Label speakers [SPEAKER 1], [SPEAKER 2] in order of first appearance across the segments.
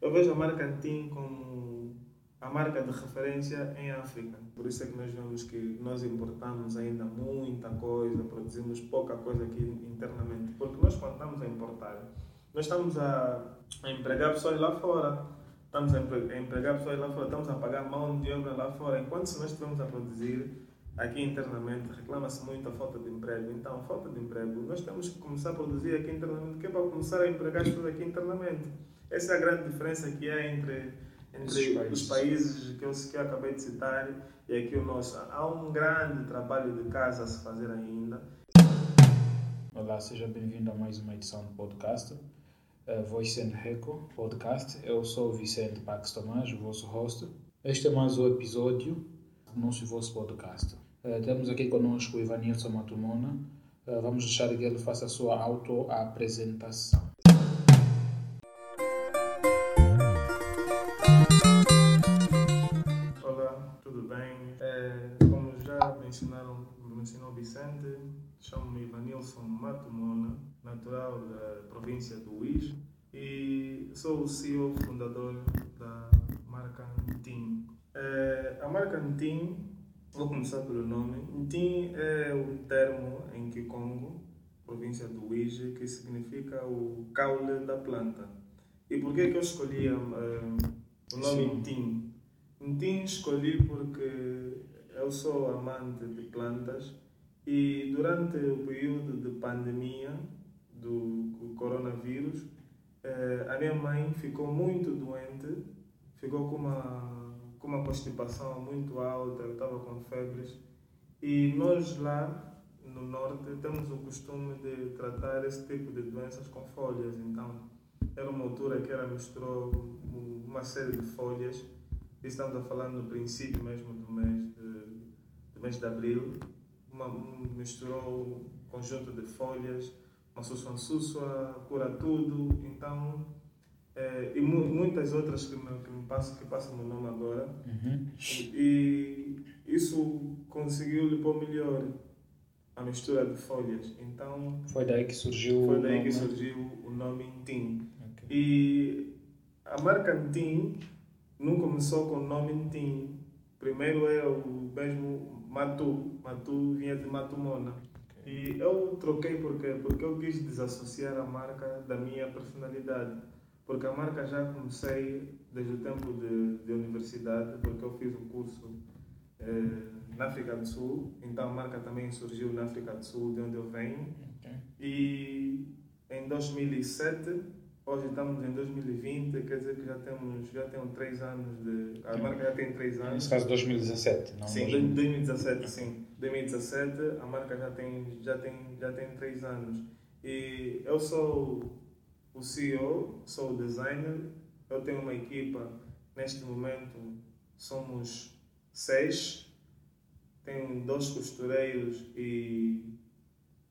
[SPEAKER 1] Eu vejo a marca Antin como a marca de referência em África. Por isso é que nós vemos que nós importamos ainda muita coisa, produzimos pouca coisa aqui internamente. Porque nós, quando estamos a importar, nós estamos a, a empregar pessoas lá fora, estamos a empregar pessoas lá fora, estamos a pagar mão de obra lá fora, enquanto se nós estivermos a produzir aqui internamente, reclama-se muito a falta de emprego. Então, falta de emprego, nós temos que começar a produzir aqui internamente, que é para começar a empregar as pessoas aqui internamente. Essa é a grande diferença que há entre, entre os países que eu, que eu acabei de citar e aqui o nosso. Há um grande trabalho de casa a se fazer ainda.
[SPEAKER 2] Olá, seja bem-vindo a mais uma edição do podcast. Uh, Voice and Reco Podcast. Eu sou o Vicente Pax Tomás, o vosso host. Este é mais um episódio do nosso vosso podcast. Uh, temos aqui conosco o Ivanilson Matumona. Uh, vamos deixar que ele faça a sua auto-apresentação.
[SPEAKER 1] Chamo-me Ivanilson Matumona, natural da província do Uís e sou o CEO fundador da marca Ntim. É, a marca Ntim, vou começar pelo nome. Ntim é um termo em Kikongo, província do Uíge, que significa o caule da planta. E por que, que eu escolhi uh, o nome Ntim? Ntim escolhi porque eu sou amante de plantas e durante o período de pandemia do coronavírus, eh, a minha mãe ficou muito doente, ficou com uma, com uma constipação muito alta, estava com febres. E nós lá no norte temos o costume de tratar esse tipo de doenças com folhas. Então, era uma altura que ela misturou uma série de folhas. Estamos a falar no princípio mesmo do mês de, do mês de abril. Uma, misturou um conjunto de folhas, uma sussuansússua, cura tudo. Então, é, e mu muitas outras que me, que me passam, que passam no nome agora.
[SPEAKER 2] Uhum.
[SPEAKER 1] E, e isso conseguiu lhe pôr melhor a mistura de folhas. Então
[SPEAKER 2] foi daí que surgiu
[SPEAKER 1] foi daí que surgiu o nome Ntim. Okay. E a marca Ntim não começou com o nome Ntim. Primeiro é o mesmo Matu. Matu vinha de Matumona. Okay. E eu troquei porque porque eu quis desassociar a marca da minha personalidade. Porque a marca já comecei desde o tempo de, de universidade, porque eu fiz o um curso eh, na África do Sul, então a marca também surgiu na África do Sul, de onde eu venho. Okay. E em 2007, hoje estamos em 2020, quer dizer que já temos já tem três anos de. A marca já tem três anos.
[SPEAKER 2] Nesse caso 2017, não?
[SPEAKER 1] Sim, 2017, sim. 2017, a marca já tem, já tem, já tem três anos. E eu sou o CEO, sou o designer, eu tenho uma equipa, neste momento somos seis, tenho dois costureiros e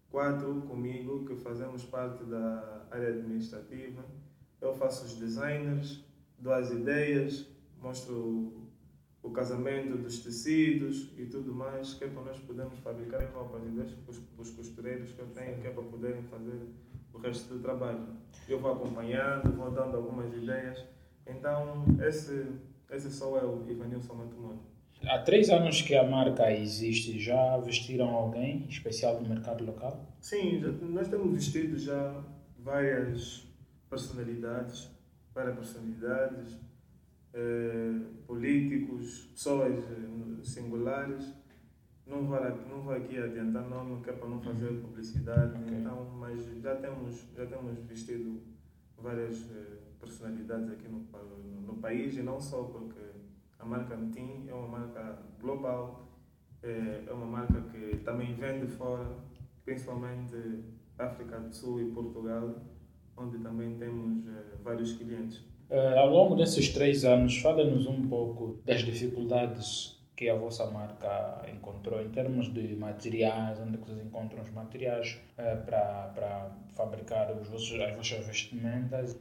[SPEAKER 1] quatro comigo que fazemos parte da área administrativa. Eu faço os designers, dou as ideias, mostro o casamento dos tecidos e tudo mais, que é para nós podermos fabricar roupas e deixo para os costureiros que eu tenho, que é para poderem fazer o resto do trabalho. Eu vou acompanhando, vou dando algumas ideias. Então, esse, esse sou eu, Ivanilson Mantumano.
[SPEAKER 2] Há três anos que a marca existe, já vestiram alguém especial no mercado local?
[SPEAKER 1] Sim, já, nós temos vestido já várias personalidades, várias personalidades, eh, políticos, pessoas eh, singulares não vou, não vou aqui adiantar nome, que é para não fazer uhum. publicidade, okay. então, mas já temos, já temos vestido várias eh, personalidades aqui no, no, no, país e não só porque a marca Ntim é uma marca global, é, é uma marca que também vende fora, principalmente África do Sul e Portugal, onde também temos eh, vários clientes.
[SPEAKER 2] Uh, ao longo desses três anos, fala-nos um pouco das dificuldades que a vossa marca encontrou em termos de materiais, onde vocês encontram os materiais uh, para fabricar os vossos, as vossas vestimentas.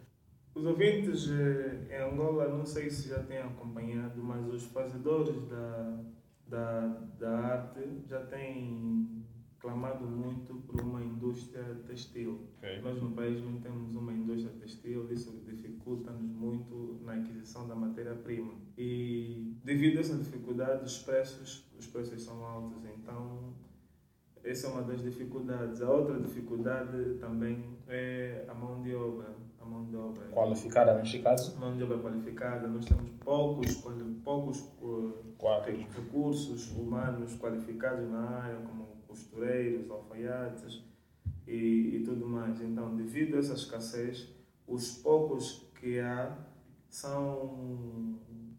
[SPEAKER 1] Os ouvintes eh, em Angola, não sei se já têm acompanhado, mas os fazedores da, da, da arte já têm clamado muito por uma indústria textil. Okay. Nós no país não temos uma indústria textil, isso dificulta-nos muito aquisição da matéria-prima. E devido a essa dificuldade, os preços, os preços são altos. Então, essa é uma das dificuldades. A outra dificuldade também é a mão de obra. Mão de obra.
[SPEAKER 2] Qualificada neste caso?
[SPEAKER 1] Mão de obra qualificada. Nós temos poucos, poucos uh, recursos humanos qualificados na área, como costureiros, alfaiates e, e tudo mais. Então, devido a essa escassez, os poucos que há são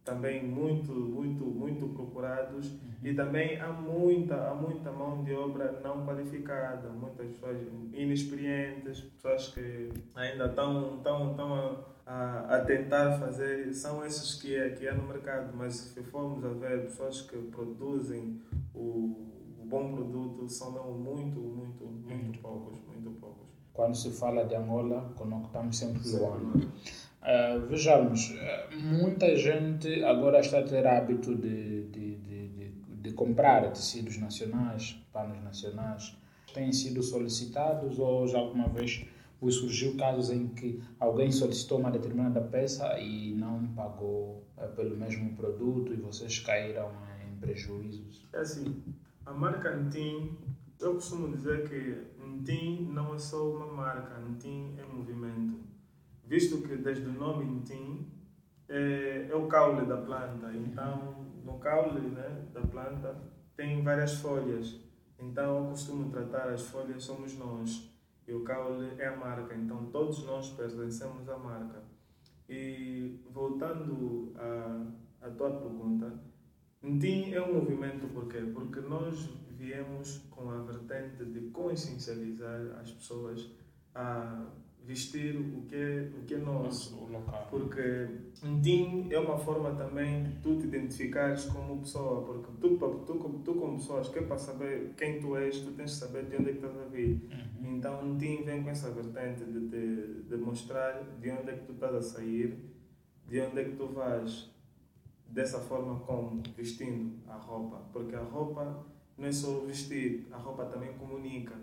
[SPEAKER 1] também muito, muito, muito procurados uhum. e também há muita, há muita mão de obra não qualificada, muitas pessoas inexperientes, pessoas que ainda estão, estão, estão a, a, tentar fazer, são esses que é, que é no mercado, mas se formos a ver pessoas que produzem o, o bom produto, são muito, muito, muito poucos, muito poucos.
[SPEAKER 2] Quando se fala de Angola, conectamos sempre Luanda. Uh, vejamos, eh, muita gente agora está a ter hábito de, de, de, de, de comprar tecidos nacionais, panos nacionais. Têm sido solicitados ou já alguma vez surgiu casos em que alguém solicitou uma determinada peça e não pagou uh, pelo mesmo produto e vocês caíram em prejuízos?
[SPEAKER 1] É assim, a marca Antim, eu costumo dizer que Antim não é só uma marca, Antim é movimento visto que desde o nome Ntim é, é, o caule da planta. Então, no caule né, da planta tem várias folhas. Então, eu costumo tratar as folhas somos nós e o caule é a marca. Então, todos nós pertencemos à marca. E voltando à, à tua pergunta, Ntim é um movimento por quê? Porque nós viemos com a vertente de consciencializar as pessoas a vestir o que é, o que é nosso. Porque um team é uma forma também de tu te identificares como pessoa. Porque tu, tu, tu como pessoa, que é para saber quem tu és, tu tens de saber de onde é que estás a vir. Uhum. Então um team vem com essa vertente de, de, de mostrar de onde é que tu estás a sair, de onde é que tu vais dessa forma como vestindo a roupa. Porque a roupa não é só vestir, a roupa também comunica.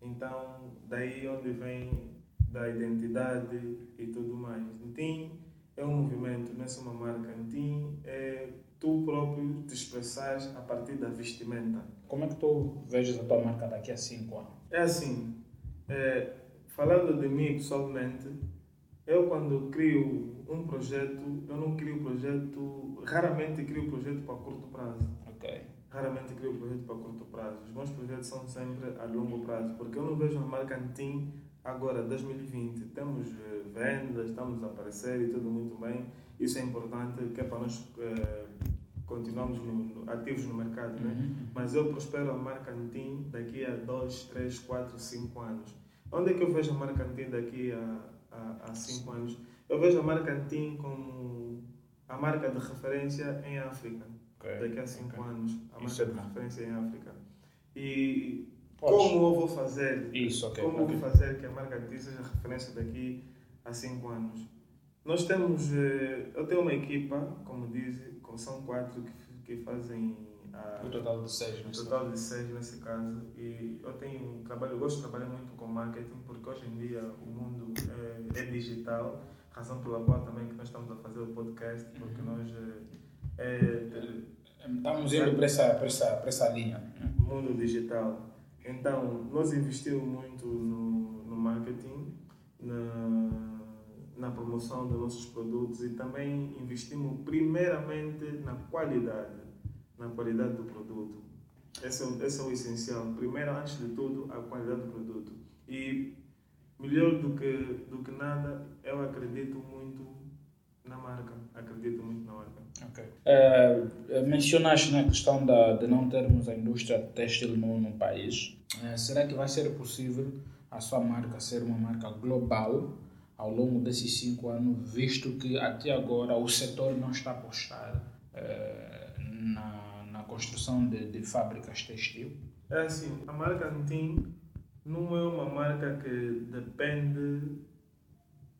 [SPEAKER 1] Então, daí onde vem da identidade e tudo mais. Ntim é um movimento, não é só uma marca. Ntim é tu próprio te expressares a partir da vestimenta.
[SPEAKER 2] Como é que tu vejas a tua marca daqui a cinco anos?
[SPEAKER 1] É assim, é, falando de mim pessoalmente, eu quando crio um projeto, eu não crio projeto, raramente crio projeto para curto prazo.
[SPEAKER 2] Ok.
[SPEAKER 1] Raramente crio projeto para curto prazo. Os meus projetos são sempre a longo prazo, porque eu não vejo a marca Antim Agora, 2020, temos eh, vendas, estamos a aparecer e tudo muito bem. Isso é importante, que é para nós eh, continuarmos no, ativos no mercado. Né? Uhum. Mas eu prospero a marca Antim daqui a 2, 3, 4, 5 anos. Onde é que eu vejo a marca Antim daqui a 5 anos? Eu vejo a marca Antim como a marca de referência em África. Okay. Daqui a 5 okay. anos, a marca é de referência em África. E Podes. Como eu vou fazer?
[SPEAKER 2] Isso, ok.
[SPEAKER 1] Como okay. vou fazer que a marca de seja referência daqui a 5 anos? Nós temos, eh, eu tenho uma equipa, como diz, são quatro que, que fazem
[SPEAKER 2] a, o total de seis,
[SPEAKER 1] o total de seis nesse caso. E eu tenho trabalho, eu gosto de trabalhar muito com marketing porque hoje em dia o mundo é, é digital, razão pela qual também que nós estamos a fazer o podcast, porque uhum. nós é,
[SPEAKER 2] é, estamos indo para essa, para essa, para essa linha.
[SPEAKER 1] Mundo digital. Então, nós investimos muito no, no marketing, na, na promoção dos nossos produtos e também investimos primeiramente na qualidade, na qualidade do produto. Esse é, esse é o essencial. Primeiro, antes de tudo, a qualidade do produto. E melhor do que, do que nada, eu acredito muito na marca. Acredito muito na marca.
[SPEAKER 2] Ok. Uh, mencionaste na questão da, de não termos a indústria têxtil no, no país. Uh, será que vai ser possível a sua marca ser uma marca global ao longo desses cinco anos, visto que até agora o setor não está apostado uh, na, na construção de, de fábricas textil?
[SPEAKER 1] É assim, a marca Antim não é uma marca que depende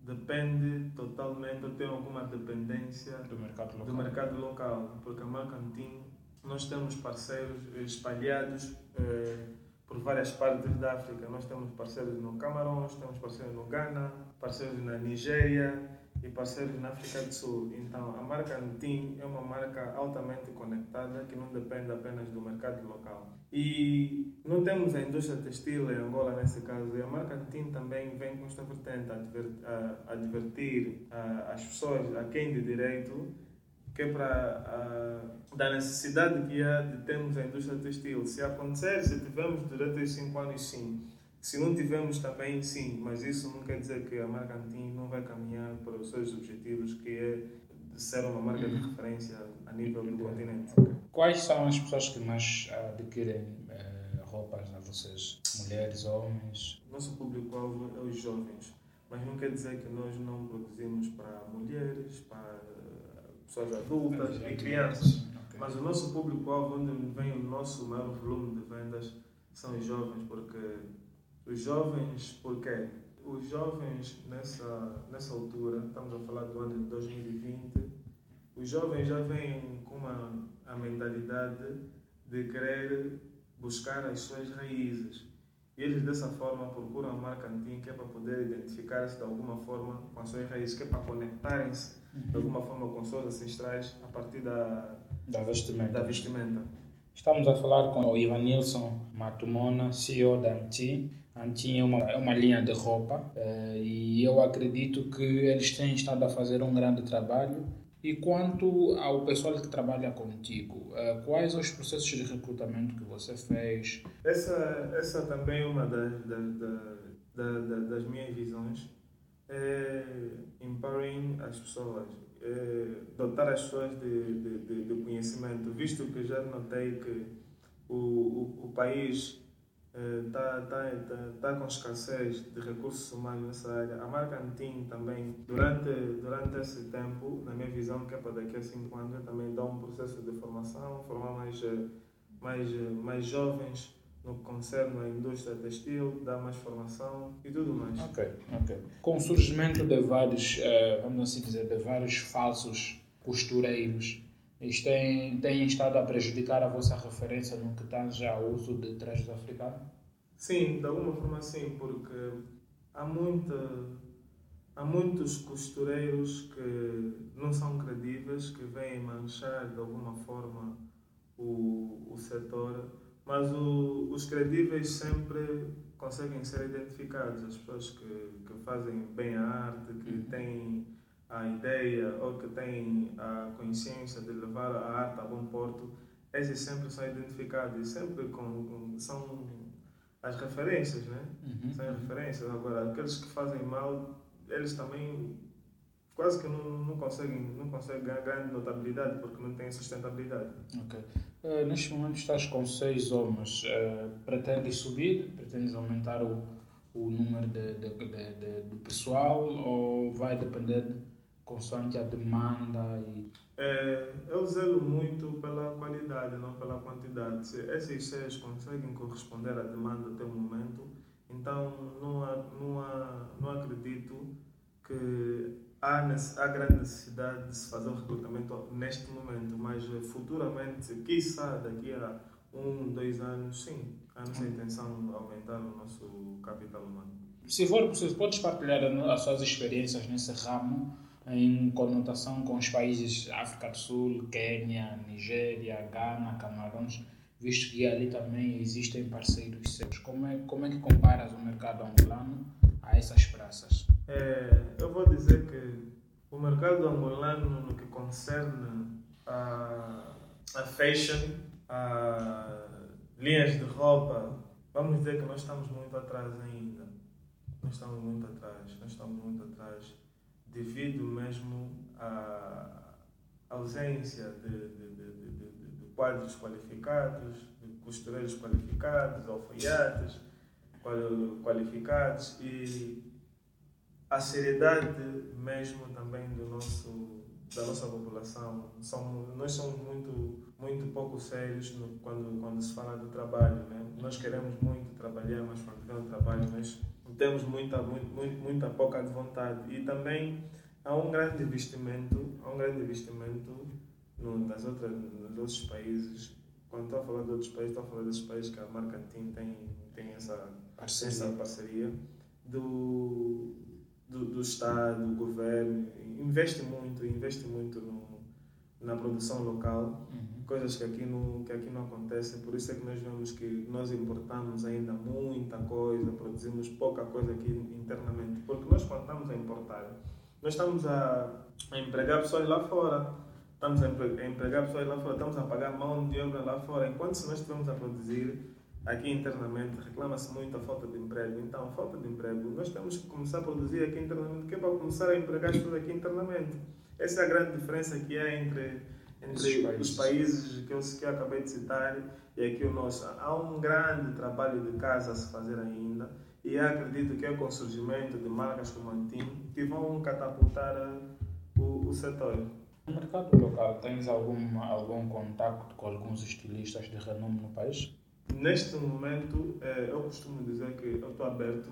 [SPEAKER 1] depende totalmente, ou tem alguma dependência
[SPEAKER 2] do mercado local,
[SPEAKER 1] do mercado local porque a marca Antim, nós temos parceiros espalhados eh, por várias partes da África. Nós temos parceiros no Camarões, temos parceiros no Ghana, parceiros na Nigéria e parceiros na África do Sul. Então, a marca Antin é uma marca altamente conectada que não depende apenas do mercado local. E não temos a indústria textil em Angola nesse caso, e a marca Antin também vem com esta vertente a advertir as pessoas, a quem de direito, que é para da necessidade que há de termos a indústria textil. Se acontecer, se tivermos durante esses cinco anos, sim se não tivermos também, sim, mas isso não quer dizer que a marca Antin não vai caminhar para os seus objetivos, que é ser uma marca de referência a nível do continente.
[SPEAKER 2] Quais são as pessoas que mais adquirem uh, roupas a vocês? Mulheres, homens?
[SPEAKER 1] Nosso público-alvo é os jovens, mas não quer dizer que nós não produzimos para mulheres, para pessoas adultas e crianças. Okay. Mas o nosso público-alvo, onde vem o nosso maior volume de vendas, são os jovens, porque os jovens, por quê? Os jovens, nessa, nessa altura, estamos a falar do ano de 2020, os jovens já vêm com uma, a mentalidade de querer buscar as suas raízes. E eles, dessa forma, procuram a marca antiga que é para poder identificar-se de alguma forma com as suas raízes, que é para conectarem-se de alguma forma com seus ancestrais a partir da,
[SPEAKER 2] da, vestimenta.
[SPEAKER 1] da vestimenta.
[SPEAKER 2] Estamos a falar com o Ivanilson Matumona, CEO da Anti, tinha uma, uma linha de roupa eh, e eu acredito que eles têm estado a fazer um grande trabalho. E quanto ao pessoal que trabalha contigo, eh, quais os processos de recrutamento que você fez?
[SPEAKER 1] Essa, essa também é uma das, das, das, das minhas visões. É empowering as pessoas, é dotar as pessoas de, de, de, de conhecimento, visto que já notei que o, o, o país está tá, tá, tá com escassez de recursos humanos nessa área. A marca Antin também, durante, durante esse tempo, na minha visão, que é para daqui a cinco anos, também dá um processo de formação, formar mais, mais, mais jovens no que concerne à indústria textil, dar mais formação e tudo mais.
[SPEAKER 2] Ok, ok. Com o surgimento de vários, vamos assim dizer, de vários falsos costureiros, isto tem, tem estado a prejudicar a vossa referência no que tange ao uso de trajes africanos?
[SPEAKER 1] Sim, de alguma forma sim, porque há, muita, há muitos costureiros que não são credíveis, que vêm manchar de alguma forma o, o setor, mas o, os credíveis sempre conseguem ser identificados. As pessoas que, que fazem bem a arte, que uhum. têm a ideia ou que têm a consciência de levar a arte a bom porto, esses sempre são identificados e sempre com, são as referências, né? Uhum. São as referências. Agora, aqueles que fazem mal, eles também quase que não, não conseguem não conseguem ganhar grande notabilidade porque não têm sustentabilidade.
[SPEAKER 2] Ok. Uh, neste momento estás com seis homens. Uh, pretendes subir? Pretendes aumentar o, o número de, de, de, de, de pessoal ou vai depender consoante a demanda e
[SPEAKER 1] é, eu zelo muito pela qualidade, não pela quantidade. Se esses seis conseguem corresponder à demanda até o momento, então não, há, não, há, não acredito que há, há grande necessidade de se fazer o recrutamento neste momento, mas futuramente, quiçá daqui a um, dois anos, sim, há nossa intenção de aumentar o nosso capital humano.
[SPEAKER 2] Se for possível, podes partilhar as suas experiências nesse ramo? Em conotação com os países África do Sul, Quênia, Nigéria, Ghana, Camarões, visto que ali também existem parceiros seus. Como é, como é que comparas o mercado angolano a essas praças?
[SPEAKER 1] É, eu vou dizer que o mercado angolano, no que concerne a, a fashion, a linhas de roupa, vamos dizer que nós estamos muito atrás ainda. Nós estamos muito atrás, nós estamos muito atrás devido mesmo à ausência de, de, de, de quadros qualificados, de costureiros qualificados, alfaiates qualificados e a seriedade mesmo também do nosso da nossa população são nós somos muito muito pouco sérios no, quando quando se fala do trabalho né? nós queremos muito trabalhar mas quando vem o trabalho nós temos muita, muito, muita pouca vontade. E também há um grande investimento, há um grande investimento no, nas outras, nos outros países. Quando estou a falar de outros países, estou a falar desses países que a marca tem, tem, tem essa, parceria. essa parceria do, do, do Estado, do governo, investe muito, investe muito no, na produção local, uhum. Coisas que aqui, não, que aqui não acontecem. Por isso é que nós vemos que nós importamos ainda muita coisa, produzimos pouca coisa aqui internamente. Porque nós, quando estamos a importar, nós estamos a, a empregar pessoas lá fora, estamos a empregar pessoas lá fora, estamos a pagar mão de obra lá fora, enquanto se nós estivermos a produzir aqui internamente, reclama-se muito a falta de emprego. Então, falta de emprego, nós temos que começar a produzir aqui internamente, que é para começar a empregar as pessoas aqui internamente. Essa é a grande diferença que há entre, entre países. os países que eu, que eu acabei de citar e aqui o nosso. Há um grande trabalho de casa a se fazer ainda e acredito que é com o surgimento de marcas como a TIM que vão catapultar o, o setor.
[SPEAKER 2] No mercado local, tens algum, algum contato com alguns estilistas de renome no país?
[SPEAKER 1] Neste momento, eh, eu costumo dizer que eu estou aberto,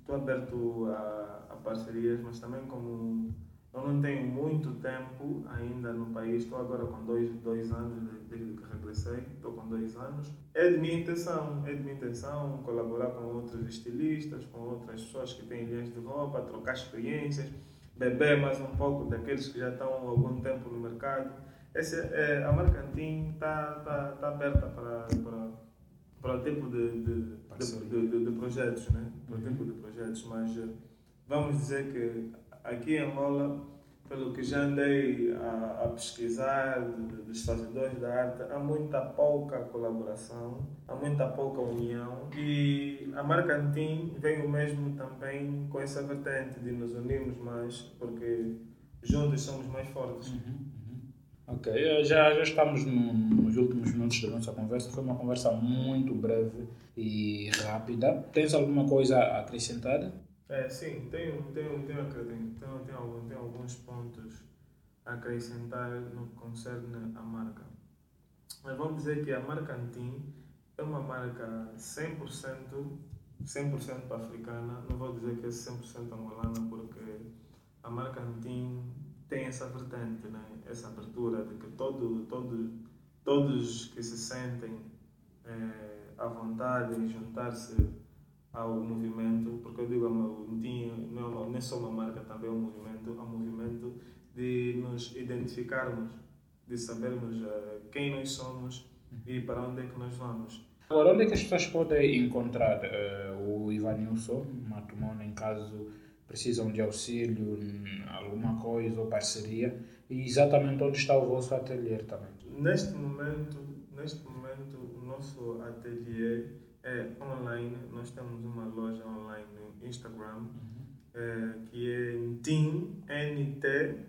[SPEAKER 1] estou aberto a, a parcerias, mas também como eu não tenho muito tempo ainda no país, estou agora com dois, dois anos desde que regressei, estou com dois anos. É de minha intenção, é de minha intenção colaborar com outros estilistas, com outras pessoas que têm linhas de roupa, trocar experiências, beber mais um pouco daqueles que já estão há algum tempo no mercado. Essa, é, a marca Antim está tá, tá aberta para, para, para o tipo de, de, de, de, de projetos, né? para o tipo de projetos, mas eh, vamos dizer que aqui em Angola, pelo que já andei a, a pesquisar dos fazedores da arte, há muita pouca colaboração, há muita pouca união e a marca Antim veio mesmo também com essa vertente de nos unirmos mais, porque juntos somos mais fortes. Uhum,
[SPEAKER 2] uhum. Ok, já, já estamos no, nos últimos minutos da nossa conversa. Foi uma conversa muito breve e rápida. Tens alguma coisa a acrescentar?
[SPEAKER 1] É, sim, tenho, tenho, tenho, tenho, tenho, tenho, alguns, tenho alguns pontos a acrescentar no que concerne a marca. Mas vamos dizer que a marca Antim é uma marca 100%, 100 africana. Não vou dizer que é 100% angolana, porque a marca Antim tem essa vertente, né? essa abertura de que todo, todo, todos que se sentem é, à vontade em juntar-se ao movimento, porque eu digo não, não é só uma marca, também é um movimento, é um movimento de nos identificarmos, de sabermos uh, quem nós somos e para onde é que nós vamos.
[SPEAKER 2] Agora, onde é que as pessoas podem encontrar uh, o Ivanilson Matumona em caso precisam de auxílio, alguma coisa ou parceria? E exatamente onde está o vosso ateliê também?
[SPEAKER 1] Neste momento, neste momento o nosso ateliê é online. Nós temos uma loja online no Instagram uhum. é, que é NTIN, N-T-T-I-N,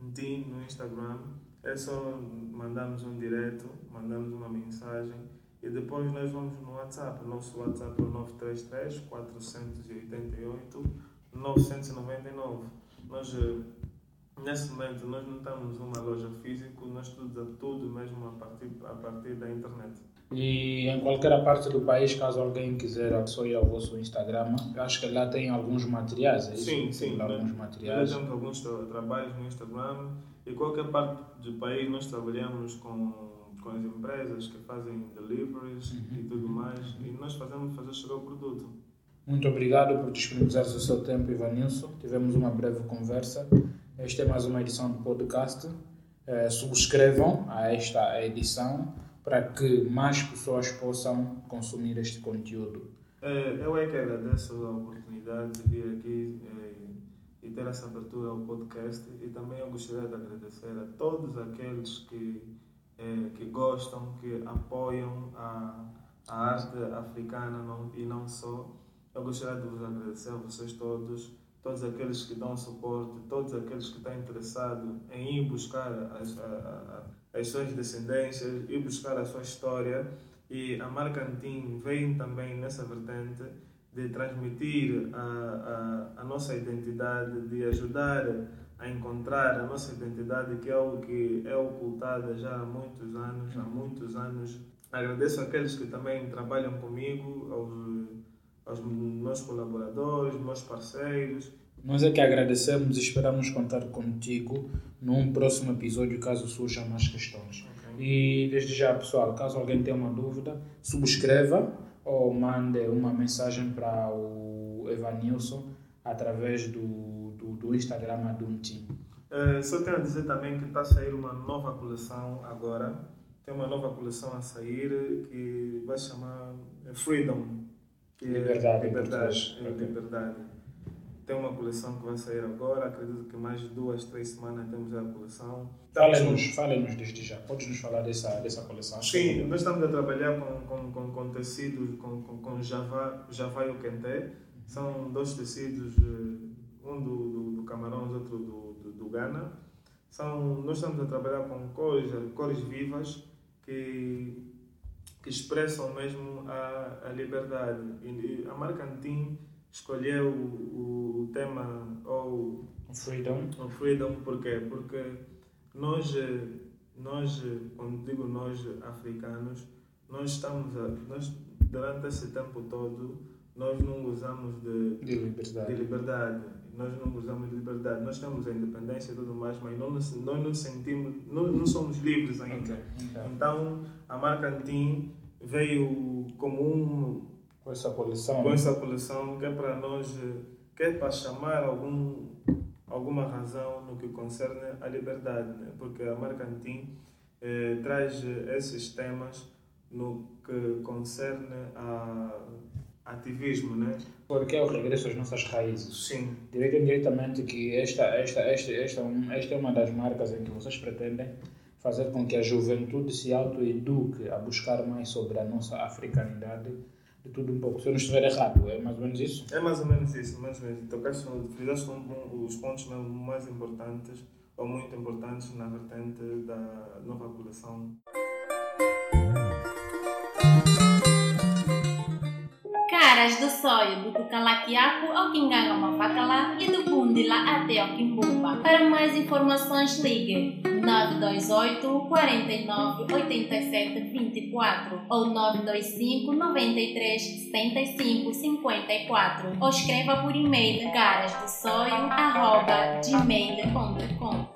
[SPEAKER 1] NTIN no Instagram. É só mandarmos um direto, mandamos uma mensagem e depois nós vamos no WhatsApp. Nosso WhatsApp é 933 488 999. Nós eh, Nesse momento, nós não estamos numa loja física, nós estudamos tudo mesmo a partir, a partir da internet.
[SPEAKER 2] E em qualquer parte do país, caso alguém quiser ir ao vosso Instagram, acho que lá tem alguns materiais, é isso?
[SPEAKER 1] Sim, sim. Lá alguns materiais. temos alguns tra trabalhos no Instagram e qualquer parte do país nós trabalhamos com, com as empresas que fazem deliveries uhum. e tudo mais e nós fazemos fazer chegar o produto.
[SPEAKER 2] Muito obrigado por disponibilizar o seu tempo, Ivanilson. Tivemos uma breve conversa. Esta é mais uma edição do podcast. É, subscrevam a esta edição para que mais pessoas possam consumir este conteúdo.
[SPEAKER 1] É, eu é que agradeço a oportunidade de vir aqui é, e ter essa abertura ao podcast e também eu gostaria de agradecer a todos aqueles que, que gostam, que apoiam a, a arte africana não, e não só. Eu gostaria de vos agradecer a vocês todos todos aqueles que dão suporte, todos aqueles que estão interessados em ir buscar as, a, a, as suas descendências, ir buscar a sua história. E a marca Antim vem também nessa vertente de transmitir a, a, a nossa identidade, de ajudar a encontrar a nossa identidade, que é algo que é ocultada já há muitos anos, há muitos anos. Agradeço àqueles que também trabalham comigo, aos aos meus colaboradores, meus parceiros.
[SPEAKER 2] Nós é que agradecemos e esperamos contar contigo num próximo episódio caso surjam mais questões. Okay. E desde já, pessoal, caso alguém tenha uma dúvida, subscreva ou mande uma mensagem para o Evanilson através do, do, do Instagram do Team.
[SPEAKER 1] Uh, só tenho a dizer também que está a sair uma nova coleção agora. Tem uma nova coleção a sair que vai chamar Freedom.
[SPEAKER 2] Liberdade.
[SPEAKER 1] É liberdade. É liberdade. Tem uma coleção que vai sair agora. Acredito que mais duas, três semanas temos a coleção.
[SPEAKER 2] Fale-nos fale desde já. Podes nos falar dessa, dessa coleção?
[SPEAKER 1] Sim, nós estamos a trabalhar com, com, com, com tecidos, com, com, com Java, Java e o Kente. São dois tecidos, eh, um do, do, do Camarões, outro do, do, do Ghana. São, nós estamos a trabalhar com cores, cores vivas que, que expressam mesmo a, a liberdade. E a marca Antim escolheu o, o tema ou
[SPEAKER 2] freedom.
[SPEAKER 1] o freedom porquê? Porque nós, nós, quando digo nós africanos, nós estamos a, nós durante esse tempo todo nós não gozamos de,
[SPEAKER 2] de liberdade.
[SPEAKER 1] de liberdade. Nós não gozamos de liberdade. Nós temos a independência e tudo mais, mas não nos, nós não sentimos, não, não somos livres ainda.
[SPEAKER 2] Okay. Okay.
[SPEAKER 1] Então, a marca Antim veio como um
[SPEAKER 2] com essa coleção,
[SPEAKER 1] com essa coleção que é para nós, que é para chamar algum alguma razão no que concerne a liberdade, né? porque a marca Antim eh, traz esses temas no que concerne a ativismo, né?
[SPEAKER 2] Porque é o regresso às nossas raízes.
[SPEAKER 1] Sim.
[SPEAKER 2] Direito ou indiretamente que esta, esta, esta, esta, esta é uma das marcas em que vocês pretendem fazer com que a juventude se autoeduque a buscar mais sobre a nossa africanidade, de tudo um pouco. Se eu não estiver errado, é mais ou menos isso?
[SPEAKER 1] É mais ou menos isso, mais ou menos. Tocaste, fizeste um, os pontos mais importantes, ou muito importantes, na vertente da nova coleção.
[SPEAKER 3] Caras do Sonho, do Cucalaquiaco ao Quinganga Facalá e do Bundila até ao Quimbumba. Para mais informações, ligue 928 49 87 24 ou 925 93 75 54 ou escreva por e-mail carasdossoio.gmail.com